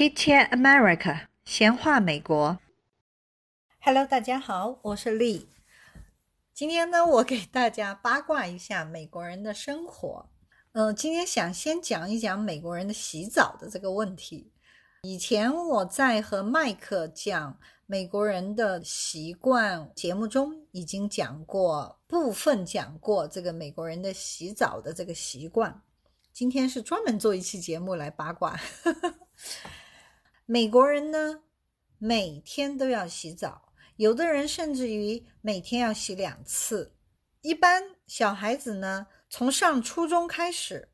Chit Chat America，闲话美国。Hello，大家好，我是丽。今天呢，我给大家八卦一下美国人的生活。嗯，今天想先讲一讲美国人的洗澡的这个问题。以前我在和麦克讲美国人的习惯节目中已经讲过部分讲过这个美国人的洗澡的这个习惯。今天是专门做一期节目来八卦。美国人呢，每天都要洗澡，有的人甚至于每天要洗两次。一般小孩子呢，从上初中开始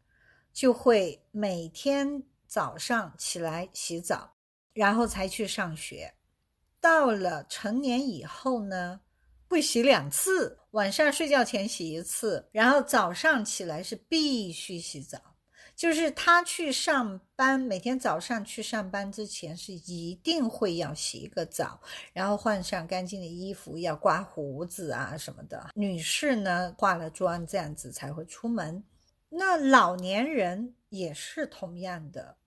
就会每天。早上起来洗澡，然后才去上学。到了成年以后呢，会洗两次，晚上睡觉前洗一次，然后早上起来是必须洗澡。就是他去上班，每天早上去上班之前是一定会要洗一个澡，然后换上干净的衣服，要刮胡子啊什么的。女士呢，化了妆这样子才会出门。那老年人也是同样的。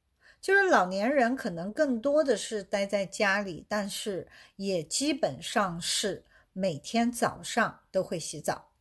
就是老年人可能更多的是待在家里，但是也基本上是每天早上都会洗澡，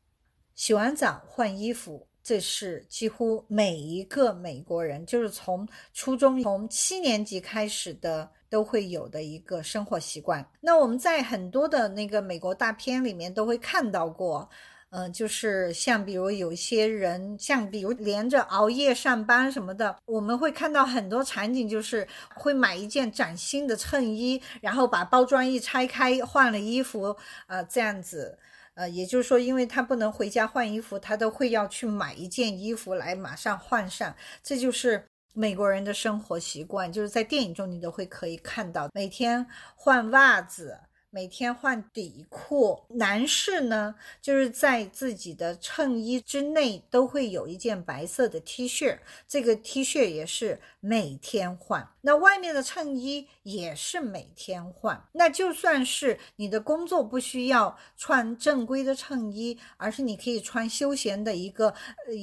洗完澡换衣服，这是几乎每一个美国人，就是从初中从七年级开始的都会有的一个生活习惯。那我们在很多的那个美国大片里面都会看到过。嗯，就是像比如有些人，像比如连着熬夜上班什么的，我们会看到很多场景，就是会买一件崭新的衬衣，然后把包装一拆开，换了衣服，呃，这样子，呃，也就是说，因为他不能回家换衣服，他都会要去买一件衣服来马上换上，这就是美国人的生活习惯，就是在电影中你都会可以看到，每天换袜子。每天换底裤，男士呢，就是在自己的衬衣之内都会有一件白色的 T 恤，这个 T 恤也是每天换。那外面的衬衣也是每天换。那就算是你的工作不需要穿正规的衬衣，而是你可以穿休闲的一个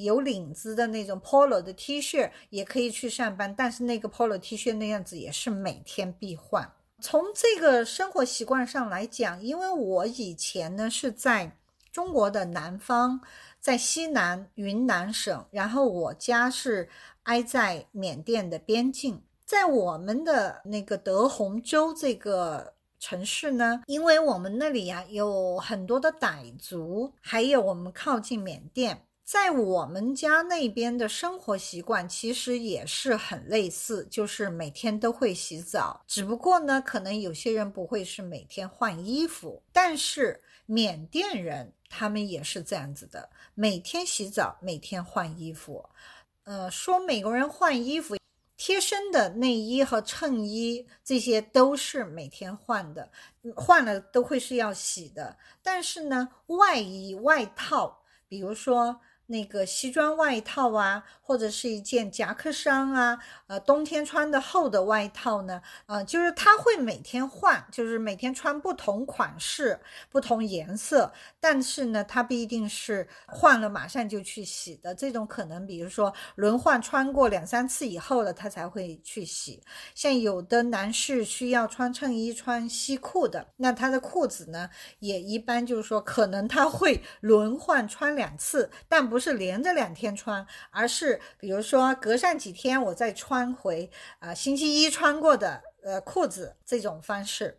有领子的那种 Polo 的 T 恤，也可以去上班。但是那个 Polo T 恤那样子也是每天必换。从这个生活习惯上来讲，因为我以前呢是在中国的南方，在西南云南省，然后我家是挨在缅甸的边境，在我们的那个德宏州这个城市呢，因为我们那里呀有很多的傣族，还有我们靠近缅甸。在我们家那边的生活习惯其实也是很类似，就是每天都会洗澡。只不过呢，可能有些人不会是每天换衣服，但是缅甸人他们也是这样子的，每天洗澡，每天换衣服。呃，说美国人换衣服，贴身的内衣和衬衣这些都是每天换的，换了都会是要洗的。但是呢，外衣外套，比如说。那个西装外套啊，或者是一件夹克衫啊，呃，冬天穿的厚的外套呢，呃，就是他会每天换，就是每天穿不同款式、不同颜色，但是呢，他不一定是换了马上就去洗的，这种可能，比如说轮换穿过两三次以后了，他才会去洗。像有的男士需要穿衬衣、穿西裤的，那他的裤子呢，也一般就是说，可能他会轮换穿两次，但不。不是连着两天穿，而是比如说隔上几天我再穿回啊星期一穿过的呃裤子这种方式。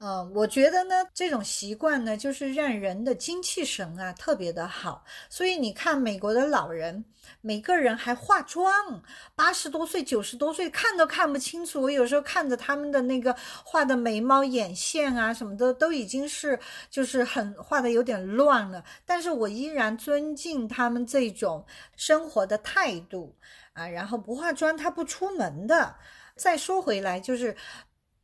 嗯，我觉得呢，这种习惯呢，就是让人的精气神啊特别的好。所以你看，美国的老人，每个人还化妆，八十多岁、九十多岁，看都看不清楚。我有时候看着他们的那个画的眉毛、眼线啊什么的，都已经是就是很画的有点乱了。但是我依然尊敬他们这种生活的态度啊，然后不化妆他不出门的。再说回来，就是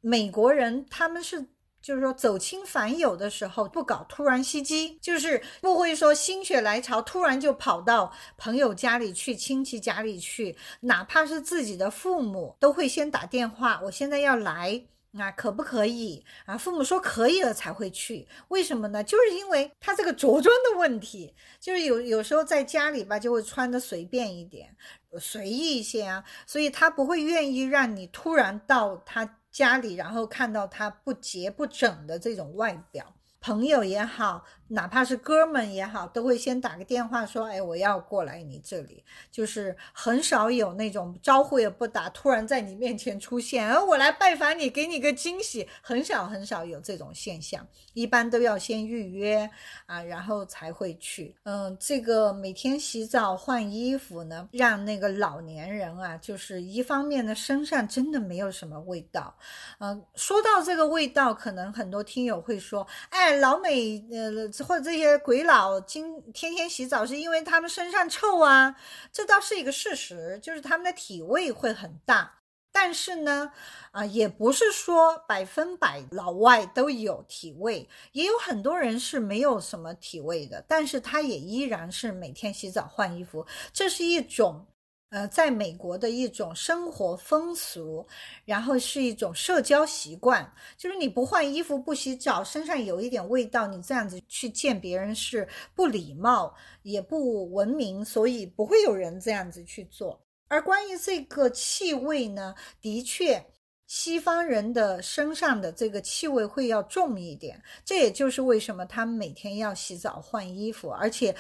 美国人他们是。就是说，走亲访友的时候不搞突然袭击，就是不会说心血来潮突然就跑到朋友家里去、亲戚家里去，哪怕是自己的父母都会先打电话，我现在要来。啊，可不可以啊？父母说可以了才会去，为什么呢？就是因为他这个着装的问题，就是有有时候在家里吧，就会穿的随便一点，随意一些啊，所以他不会愿意让你突然到他家里，然后看到他不洁不整的这种外表。朋友也好，哪怕是哥们也好，都会先打个电话说：“哎，我要过来你这里。”就是很少有那种招呼也不打，突然在你面前出现，而我来拜访你，给你个惊喜，很少很少有这种现象。一般都要先预约啊，然后才会去。嗯，这个每天洗澡换衣服呢，让那个老年人啊，就是一方面呢，身上真的没有什么味道。嗯，说到这个味道，可能很多听友会说：“哎。”老美呃，或者这些鬼佬今天天洗澡，是因为他们身上臭啊，这倒是一个事实，就是他们的体味会很大。但是呢，啊，也不是说百分百老外都有体味，也有很多人是没有什么体味的，但是他也依然是每天洗澡换衣服，这是一种。呃，在美国的一种生活风俗，然后是一种社交习惯，就是你不换衣服、不洗澡，身上有一点味道，你这样子去见别人是不礼貌，也不文明，所以不会有人这样子去做。而关于这个气味呢，的确，西方人的身上的这个气味会要重一点，这也就是为什么他们每天要洗澡换衣服，而且。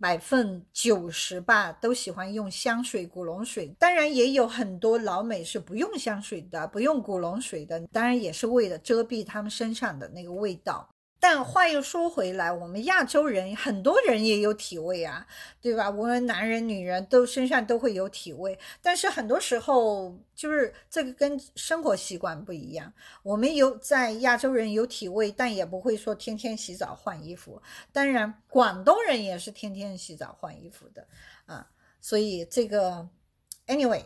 百分九十吧，都喜欢用香水、古龙水。当然，也有很多老美是不用香水的，不用古龙水的。当然，也是为了遮蔽他们身上的那个味道。但话又说回来，我们亚洲人很多人也有体味啊，对吧？无论男人女人都身上都会有体味，但是很多时候就是这个跟生活习惯不一样。我们有在亚洲人有体味，但也不会说天天洗澡换衣服。当然，广东人也是天天洗澡换衣服的啊。所以这个，anyway，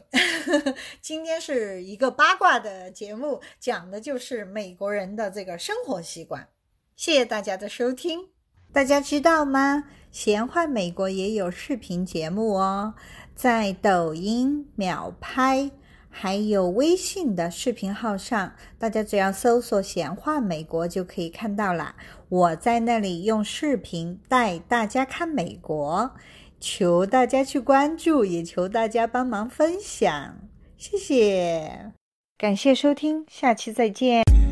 今天是一个八卦的节目，讲的就是美国人的这个生活习惯。谢谢大家的收听。大家知道吗？闲话美国也有视频节目哦，在抖音、秒拍还有微信的视频号上，大家只要搜索“闲话美国”就可以看到啦。我在那里用视频带大家看美国，求大家去关注，也求大家帮忙分享。谢谢，感谢收听，下期再见。